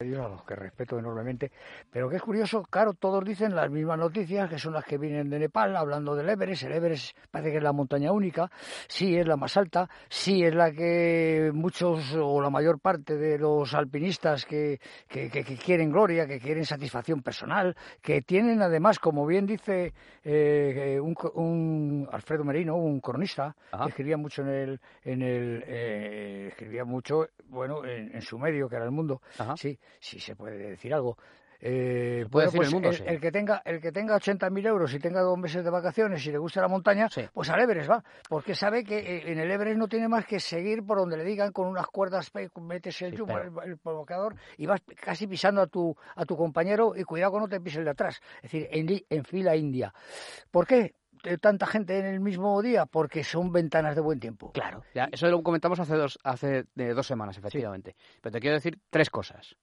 a los que respeto enormemente, pero que es curioso, claro, todos dicen las mismas noticias, que son las que vienen de Nepal, hablando del Everest, el Everest parece que es la montaña única, sí es la más alta, sí es la que muchos o la mayor parte de los alpinistas que, que, quieren gloria, que quieren satisfacción personal, que tienen además, como bien dice eh, un, Alfredo Merino, un cronista, que escribía mucho en el, en el eh, escribía mucho, bueno, en, su medio, que era el mundo, sí, si se puede decir algo. Eh, puede decir pues el, mundo, el, que tenga el que tenga 80.000 euros y tenga dos meses de vacaciones y le gusta la montaña, pues al Everest va, porque sabe que eh, en el Everest no tiene más que seguir por donde le digan con unas cuerdas, metes el, el, provocador y vas casi pisando a tu a tu compañero y cuidado con no te pises el de atrás, es decir, en, en fila india. ¿Por qué? Tanta gente en el mismo día? Porque son ventanas de buen tiempo. Claro, ya, eso lo comentamos hace dos, hace de dos semanas, efectivamente. Pero te quiero decir tres cosas.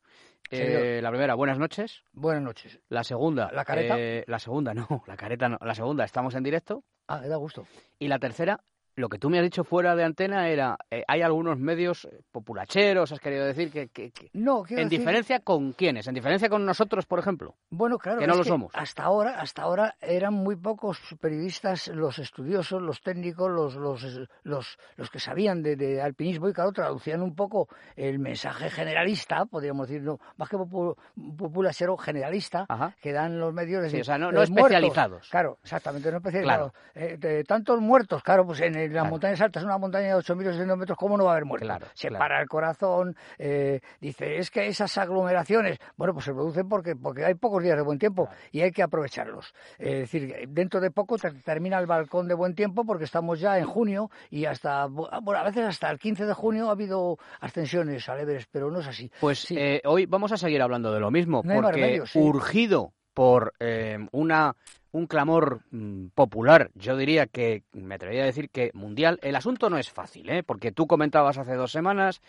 Eh, la primera, buenas noches. Buenas noches. La segunda. ¿La careta? Eh, la segunda, no, la careta no. La segunda, estamos en directo. Ah, me da gusto. Y la tercera, lo que tú me has dicho fuera de antena era, eh, hay algunos medios eh, populacheros, has querido decir, que... que, no, ¿En diferencia con quiénes? ¿En diferencia con nosotros, por ejemplo? Bueno, claro. Que no lo somos. Hasta ahora, hasta ahora eran muy pocos periodistas, los estudiosos, los técnicos, los, los, los, los que sabían de, alpinismo y, claro, traducían un poco el mensaje generalista, podríamos decir, no, más que populachero, generalista, que dan los medios... Sí, o sea, no, especializados. claro, exactamente, no especializados. Eh, tantos muertos, claro, pues en el la montaña es alta, es una montaña de 8.800 metros, ¿cómo no va a haber muerte? se para el corazón, eh, dice, es que esas aglomeraciones, bueno, pues se producen porque, porque hay pocos días de buen tiempo y hay que aprovecharlos. es decir, dentro de poco termina el balcón de buen tiempo porque estamos ya en junio y hasta, bueno, a veces hasta el 15 de junio ha habido ascensiones al Everest, pero no es así. Pues eh, hoy vamos a seguir hablando de lo mismo, porque urgido por eh, una un clamor mm, popular, yo diría que, me atrevería a decir que mundial. El asunto no es fácil, ¿eh? porque tú comentabas hace dos semanas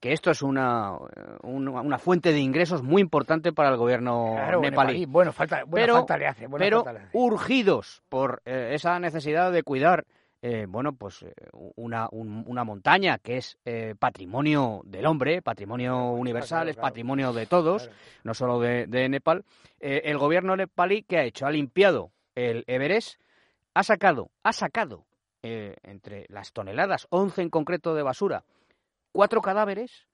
que esto es una, eh, una, fuente de ingresos muy importante para el gobierno nepalí. Bueno, falta, pero, falta le hace. pero urgidos por eh, esa necesidad de cuidar eh, bueno, pues eh, una, una, montaña que es eh, patrimonio del hombre, patrimonio universal, es patrimonio de todos, no solo de, Nepal. el gobierno nepalí, ¿qué ha hecho? Ha limpiado el Everest, ha sacado, ha sacado entre las toneladas, 11 en concreto de basura, cuatro cadáveres.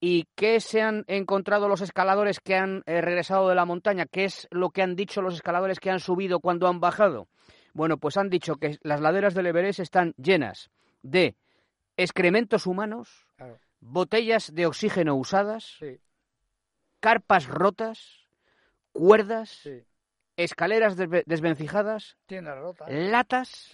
¿Y qué se han encontrado los escaladores que han regresado de la montaña? ¿Qué es lo que han dicho los escaladores que han subido cuando han bajado? Bueno, pues han dicho que las laderas del Everest están llenas de excrementos humanos, botellas de oxígeno usadas, carpas rotas, cuerdas, escaleras desvencijadas, latas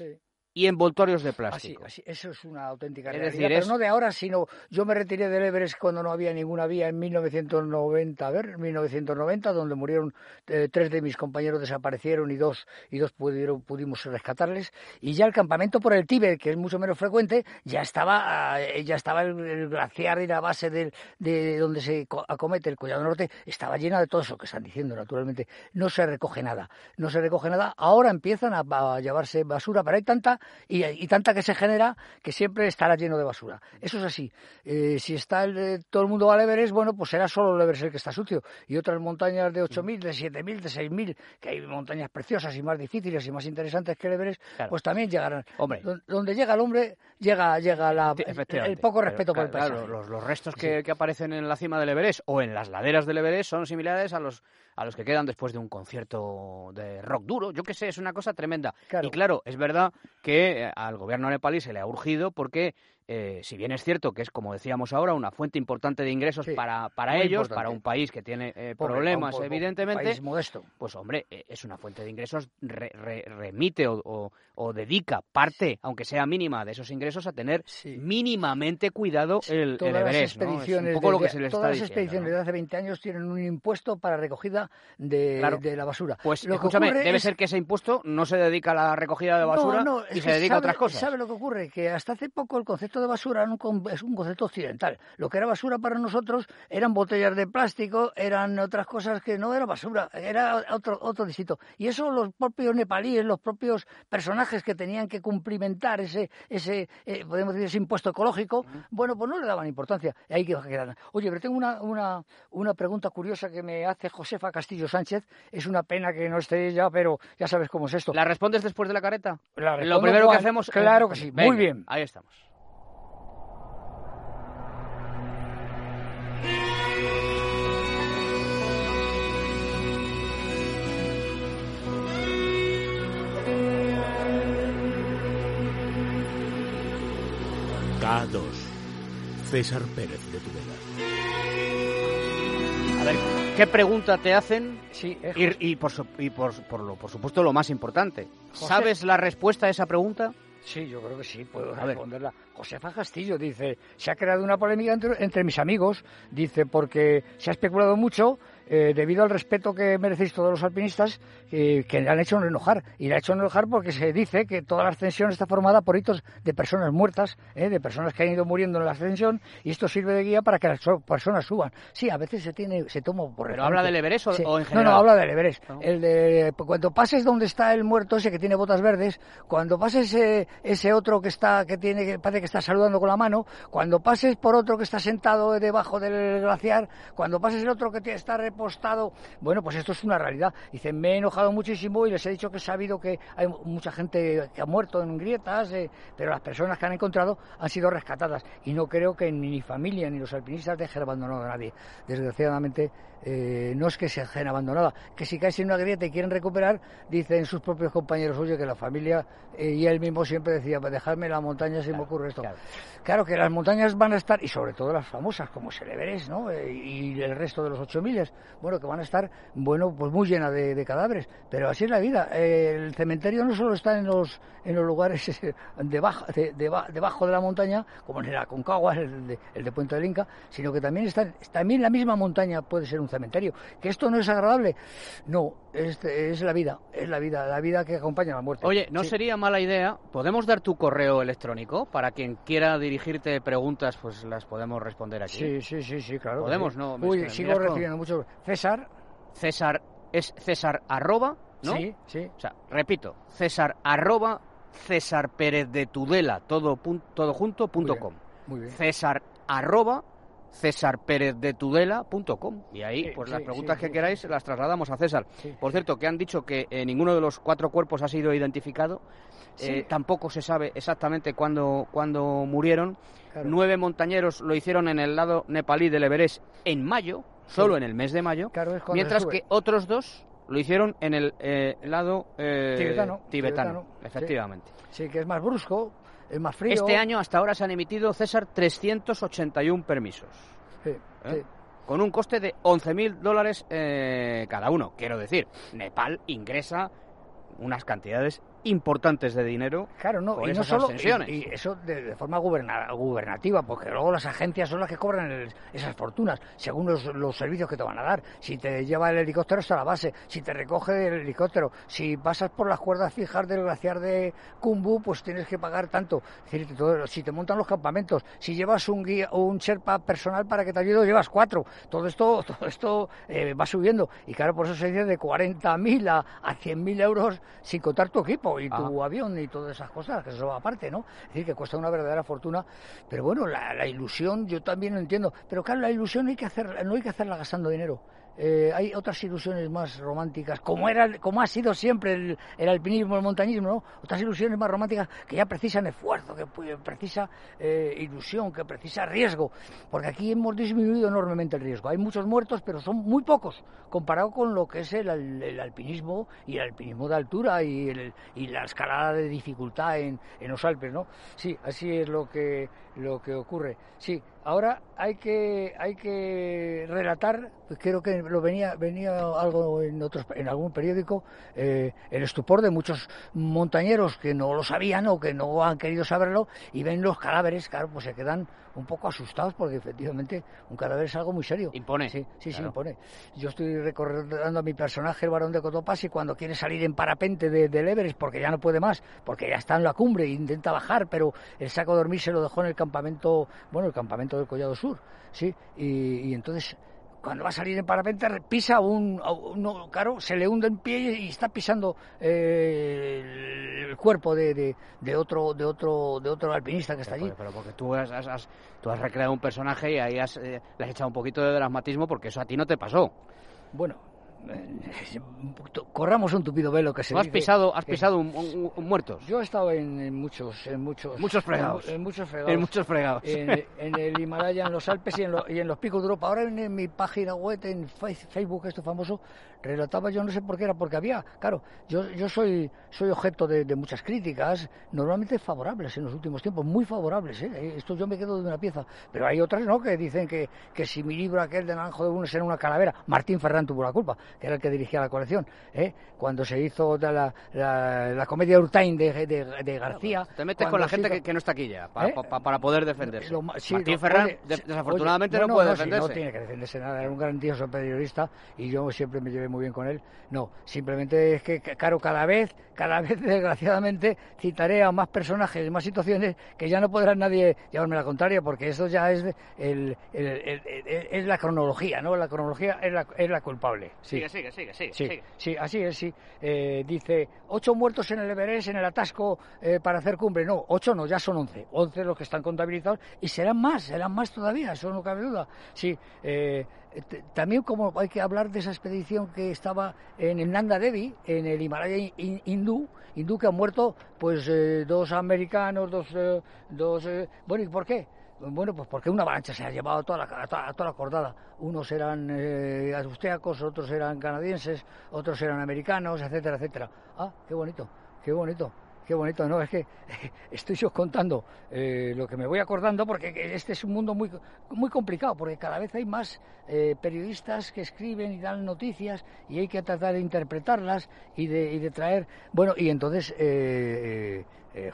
y envoltorios de plástico. Así, eso es una auténtica es realidad, pero no de ahora, sino yo me retiré del Everest cuando no había ninguna vía en 1990, a ver, 1990, donde murieron eh, tres de mis compañeros desaparecieron y dos y dos pudieron pudimos rescatarles y ya el campamento por el Tíbet, que es mucho menos frecuente, ya estaba eh, ya estaba el, glaciar y la base de donde se acomete el Collado Norte estaba llena de todo eso que están diciendo, naturalmente, no se recoge nada, no se recoge nada. Ahora empiezan a, a llevarse basura, pero hay tanta y, tanta que se genera que siempre estará lleno de basura. Eso es así. Eh, si está el, todo el mundo al Everest, bueno, pues será solo el Everest el que está sucio. Y otras montañas de 8.000, de 7.000, de 6.000, que hay montañas preciosas y más difíciles y más interesantes que el Everest, pues también llegarán. Hombre. Donde llega el hombre, llega, llega la, el, poco respeto por el paisaje. los, restos que, que aparecen en la cima del Everest o en las laderas del Everest son similares a los a los que quedan después de un concierto de rock duro. Yo qué sé, es una cosa tremenda. Y claro, es verdad que eh, al gobierno nepalí se le ha urgido porque eh, si bien es cierto que es, como decíamos ahora, una fuente importante de ingresos para, para ellos, para un país que tiene eh, problemas, evidentemente, modesto. pues hombre, eh, es una fuente de ingresos, remite o, dedica parte, aunque sea mínima, de esos ingresos a tener mínimamente cuidado el, Everest. Las un poco lo que se les todas las expediciones de hace 20 años tienen un impuesto para recogida de, de la basura. Pues escúchame, debe ser que ese impuesto no se dedica a la recogida de basura y se dedica a otras cosas. ¿Sabe lo que ocurre? Que hasta hace poco el concepto concepto de basura es un concepto occidental. Lo que era basura para nosotros eran botellas de plástico, eran otras cosas que no era basura, era otro, otro distinto. Y eso los propios nepalíes, los propios personajes que tenían que cumplimentar ese, ese eh, podemos decir, ese impuesto ecológico, bueno, pues no le daban importancia. Y ahí que. Oye, pero tengo una, una, una pregunta curiosa que me hace Josefa Castillo Sánchez. Es una pena que no esté ella, pero ya sabes cómo es esto. ¿La respondes después de la careta? Lo primero que hacemos. Claro que sí. Muy bien. Ahí estamos. César Pérez de Tudela. A ver, ¿qué pregunta te hacen? Sí, y, por, y por, por, lo, por supuesto lo más importante. ¿Sabes la respuesta a esa pregunta? Sí, yo creo que sí, puedo responderla. Josefa Castillo dice, se ha creado una polémica entre, mis amigos, dice, porque se ha especulado mucho eh, debido al respeto que merecéis todos los alpinistas, eh, que le han hecho enojar. Y le ha hecho enojar porque se dice que toda la ascensión está formada por hitos de personas muertas, eh, de personas que han ido muriendo en la ascensión, y esto sirve de guía para que las personas suban. Sí, a veces se tiene se toma por ¿Pero habla del Everest o, en general? No, no, habla del Everest. El de, cuando pases donde está el muerto ese que tiene botas verdes, cuando pases ese otro que está que tiene que parece que está saludando con la mano, cuando pases por otro que está sentado debajo del glaciar, cuando pases el otro que está postado, bueno, pues esto es una realidad. Dice, me he enojado muchísimo y les he dicho que he sabido que hay mucha gente que ha muerto en grietas, eh, pero las personas que han encontrado han sido rescatadas. Y no creo que ni mi familia ni los alpinistas dejen abandonado a nadie. Desgraciadamente, eh, no es que se dejen abandonada, que si caes en una grieta y quieren recuperar, dicen sus propios compañeros, oye, que la familia eh, y él mismo siempre decía, pues dejadme la montaña si me ocurre esto. Claro. que las montañas van a estar, y sobre todo las famosas, como el Everest, ¿no? y el resto de los ocho miles, bueno, que van a estar, bueno, pues muy llena de, cadáveres. Pero así es la vida. el cementerio no solo está en los, en los lugares debajo de, debajo de la montaña, como en el Aconcagua, el de, el de Puente del Inca, sino que también está, también la misma montaña puede ser un cementerio. ¿Que esto no es agradable? No, es, es la vida, es la vida, la vida que acompaña a la muerte. Oye, no sería mala idea, ¿podemos dar tu correo electrónico para quien quiera dirigirte preguntas, pues las podemos responder aquí? Sí, sí, sí, sí claro. Podemos, ¿no? Uy, sigo recibiendo mucho. César. César es César arroba, ¿no? Sí, sí. O sea, repito, César arroba César Pérez de Tudela, todo, todo junto, punto com. Muy bien. César arroba cesarperezdetudela.com y ahí pues las preguntas que queráis las trasladamos a César. Por cierto, que han dicho que eh, ninguno de los cuatro cuerpos ha sido identificado, eh, tampoco se sabe exactamente cuándo, cuándo murieron. Nueve montañeros lo hicieron en el lado nepalí del Everest en mayo, solo en el mes de mayo, mientras que otros dos lo hicieron en el eh, lado tibetano, tibetano, efectivamente. Sí, que es más brusco, es más frío. Este año hasta ahora se han emitido, César, 381 permisos. Sí, ¿Eh? Con un coste de 11.000 dólares eh, cada uno. Quiero decir, Nepal ingresa unas cantidades importantes de dinero. Claro, no, y no solo y, eso de, forma gubernativa, porque luego las agencias son las que cobran esas fortunas, según los, servicios que te van a dar. Si te lleva el helicóptero hasta la base, si te recoge el helicóptero, si pasas por las cuerdas fijas del glaciar de Kumbu, pues tienes que pagar tanto. si te montan los campamentos, si llevas un guía o un Sherpa personal para que te ayude, llevas cuatro. Todo esto, todo esto eh, va subiendo. Y claro, por eso se dice de 40.000 a, a 100.000 euros sin contar tu equipo y tu ah. avión y todas esas cosas, que eso aparte, ¿no? Es decir, que cuesta una verdadera fortuna, pero bueno, la, la ilusión yo también lo entiendo, pero claro, la ilusión hay que hacer, no hay que hacerla gastando dinero. Eh, hay otras ilusiones más románticas, como era, como ha sido siempre el, alpinismo, el montañismo, ¿no? Otras ilusiones más románticas que ya precisan esfuerzo, que precisa eh, ilusión, que precisa riesgo, porque aquí hemos disminuido enormemente el riesgo. Hay muchos muertos, pero son muy pocos comparado con lo que es el, alpinismo y el alpinismo de altura y, y la escalada de dificultad en, en los Alpes, ¿no? Sí, así es lo que lo que ocurre. Sí, ahora hay que hay que relatar, pues creo que lo venía venía algo en otros en algún periódico eh, el estupor de muchos montañeros que no lo sabían o que no han querido saberlo y ven los cadáveres, claro, pues se quedan un poco asustados porque efectivamente un cadáver es algo muy serio. Impone. Sí, sí, sí, impone. Yo estoy recordando a mi personaje, el varón de Cotopas, y cuando quiere salir en parapente de, del Everest porque ya no puede más, porque ya está en la cumbre e intenta bajar, pero el saco de dormir se lo dejó en el campamento, bueno, el campamento del Collado Sur, sí, y, y entonces cuando va a salir en parapente pisa un, un, claro, se le hunde en pie y está pisando eh, el cuerpo de, de, otro de otro de otro alpinista que está allí. Pero, porque tú has, has, tú has recreado un personaje y ahí has, eh, le has echado un poquito de dramatismo porque eso a ti no te pasó. Bueno, corramos un tupido velo que se has pisado has pisado un, muertos. Yo he estado en, muchos en muchos muchos fregados. en, muchos fregados. En muchos fregados. En, el Himalaya en los Alpes y en, y en los picos de Europa. Ahora en, mi página web en Facebook esto famoso relataba yo no sé por qué era porque había claro yo yo soy soy objeto de, muchas críticas normalmente favorables en los últimos tiempos muy favorables ¿eh? esto yo me quedo de una pieza. Pero hay otras no que dicen que, que si mi libro aquel de Naranjo de Unes era una calavera Martín Ferrán tuvo la culpa que era el que dirigía la colección, ¿eh? cuando se hizo la, la, comedia Urtain de, de, García. Te metes con la gente que, no está aquí ya, para, ¿Eh? para, poder defenderse. Martín Ferrán, desafortunadamente, no, puede defenderse. no tiene que defenderse nada, era un grandioso periodista y yo siempre me llevé muy bien con él. No, simplemente es que, claro, cada vez, cada vez, desgraciadamente, citaré a más personajes, más situaciones que ya no podrá nadie llevarme la contraria, porque eso ya es, el, es la cronología, ¿no? La cronología es la, es la culpable. Sí sigue, sigue, sigue. Sí, así es, sí. Eh, dice, ocho muertos en el Everest, en el atasco eh, para hacer cumbre. No, ocho no, ya son once. Once los que están contabilizados y serán más, serán más todavía, eso no cabe duda. Sí, eh, también como hay que hablar de esa expedición que estaba en el Nanda Devi, en el Himalaya hindú, hindú que han muerto pues dos americanos, dos, dos bueno, ¿y por qué? Bueno, pues porque una avalancha se ha llevado toda la, toda, toda la cordada. Unos eran eh, austriacos, otros eran canadienses, otros eran americanos, etcétera, etcétera. Ah, qué bonito, qué bonito. Qué bonito, ¿no? Es que estoy yo contando eh, lo que me voy acordando porque este es un mundo muy, muy complicado, porque cada vez hay más eh, periodistas que escriben y dan noticias y hay que tratar de interpretarlas y de, y de traer... Bueno, y entonces eh,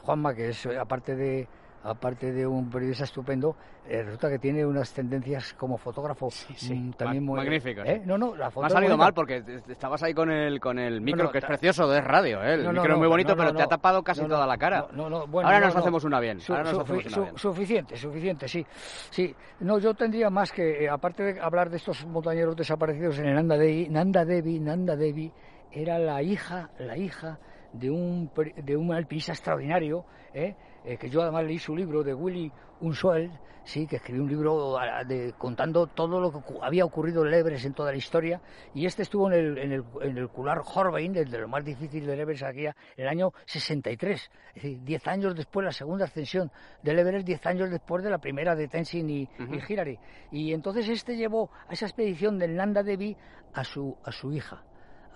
Juanma, que es aparte de aparte de un periodista estupendo, eh, resulta que tiene unas tendencias como fotógrafo mm, también muy magníficas. ¿eh? No, no, la foto Me ha salido mal porque estabas ahí con el con el micro que es precioso, de radio, ¿eh? el micro es muy bonito, pero te ha tapado casi toda la cara. Ahora nos hacemos una bien. Ahora nos hacemos una bien. Suficiente, suficiente, sí, sí. No, yo tendría más que eh, aparte de hablar de estos montañeros desaparecidos en el Nanda Devi, Nanda Devi, Nanda Devi era la hija, la hija de un de un alpinista extraordinario, ¿eh? Eh, que yo además leí su libro de Willy Unsuel, sí, que escribió un libro de, contando todo lo que había ocurrido en Everest en toda la historia, y este estuvo en el, en el, en el Cular Horbein, de lo más difícil del Everest aquí, en el año 63, es decir, 10 años después la segunda ascensión del Everest, 10 años después de la primera de Tenzin y, Hirari. Y entonces este llevó a esa expedición del Nanda Devi a su, a su hija,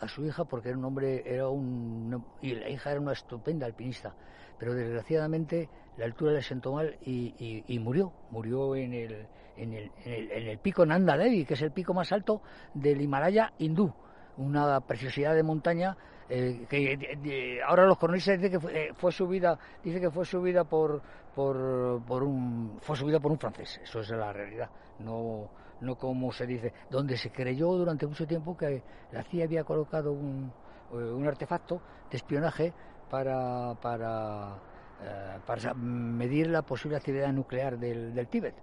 a su hija porque era un hombre, era un, y la hija era una estupenda alpinista. Pero desgraciadamente la altura le sentó mal y, murió, murió en el, en el, en el, pico Nanda Devi, que es el pico más alto del Himalaya hindú, una preciosidad de montaña eh, que ahora los cronistas dicen que fue, eh, subida dice que fue subida por, por, por un fue subida por un francés. Eso es la realidad. No no como se dice donde se creyó durante mucho tiempo que la CIA había colocado un, eh, un artefacto de espionaje para, para, eh, para medir la posible actividad nuclear del, del Tíbet.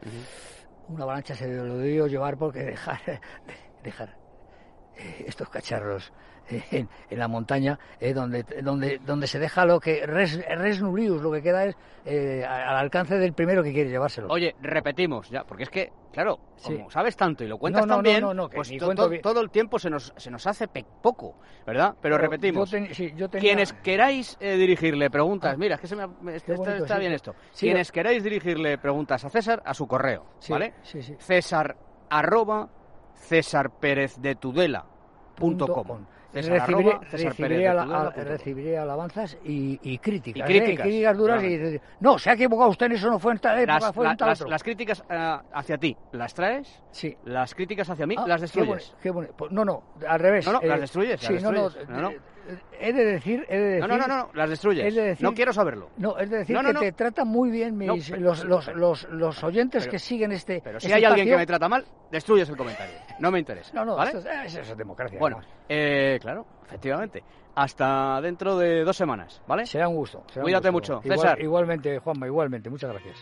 Una avalancha se lo debió llevar porque dejar, dejar eh, estos cacharros en, la montaña, eh, donde, donde, donde se deja lo que res, res lo que queda es eh, al alcance del primero que quiere llevárselo. Oye, repetimos ya, porque es que, claro, como sabes tanto y lo cuentas tan bien, pues todo el tiempo se nos, se nos hace poco, ¿verdad? Pero, repetimos, quienes queráis eh, dirigirle preguntas, ah. mira, es que se me, está, bien esto, quienes queráis dirigirle preguntas a César, a su correo, ¿vale? César arroba César Pérez de Tudela. Recibiré, alabanzas y, críticas. Y críticas, ¿eh? duras. Y, no, se ha equivocado usted en eso, no fue en tal época, las, fue en tal las, las, críticas eh, hacia ti, ¿las traes? Sí. Las críticas hacia mí, ah, ¿las destruyes? Qué bueno, pues, no, no, al revés. No, no, las destruyes. Sí, no, no he de decir, he de decir, no, no, no, no, las destruyes. no quiero saberlo. No, es decir que te tratan muy bien mis, los, los, los, los, oyentes que siguen este. Pero si este hay alguien que me trata mal, destruyes el comentario. No me interesa. No, no, ¿vale? eso, es, democracia. Bueno, eh, claro, efectivamente. Hasta dentro de dos semanas, ¿vale? Será un gusto. Cuídate mucho, César. igualmente, Juanma, igualmente. Muchas gracias.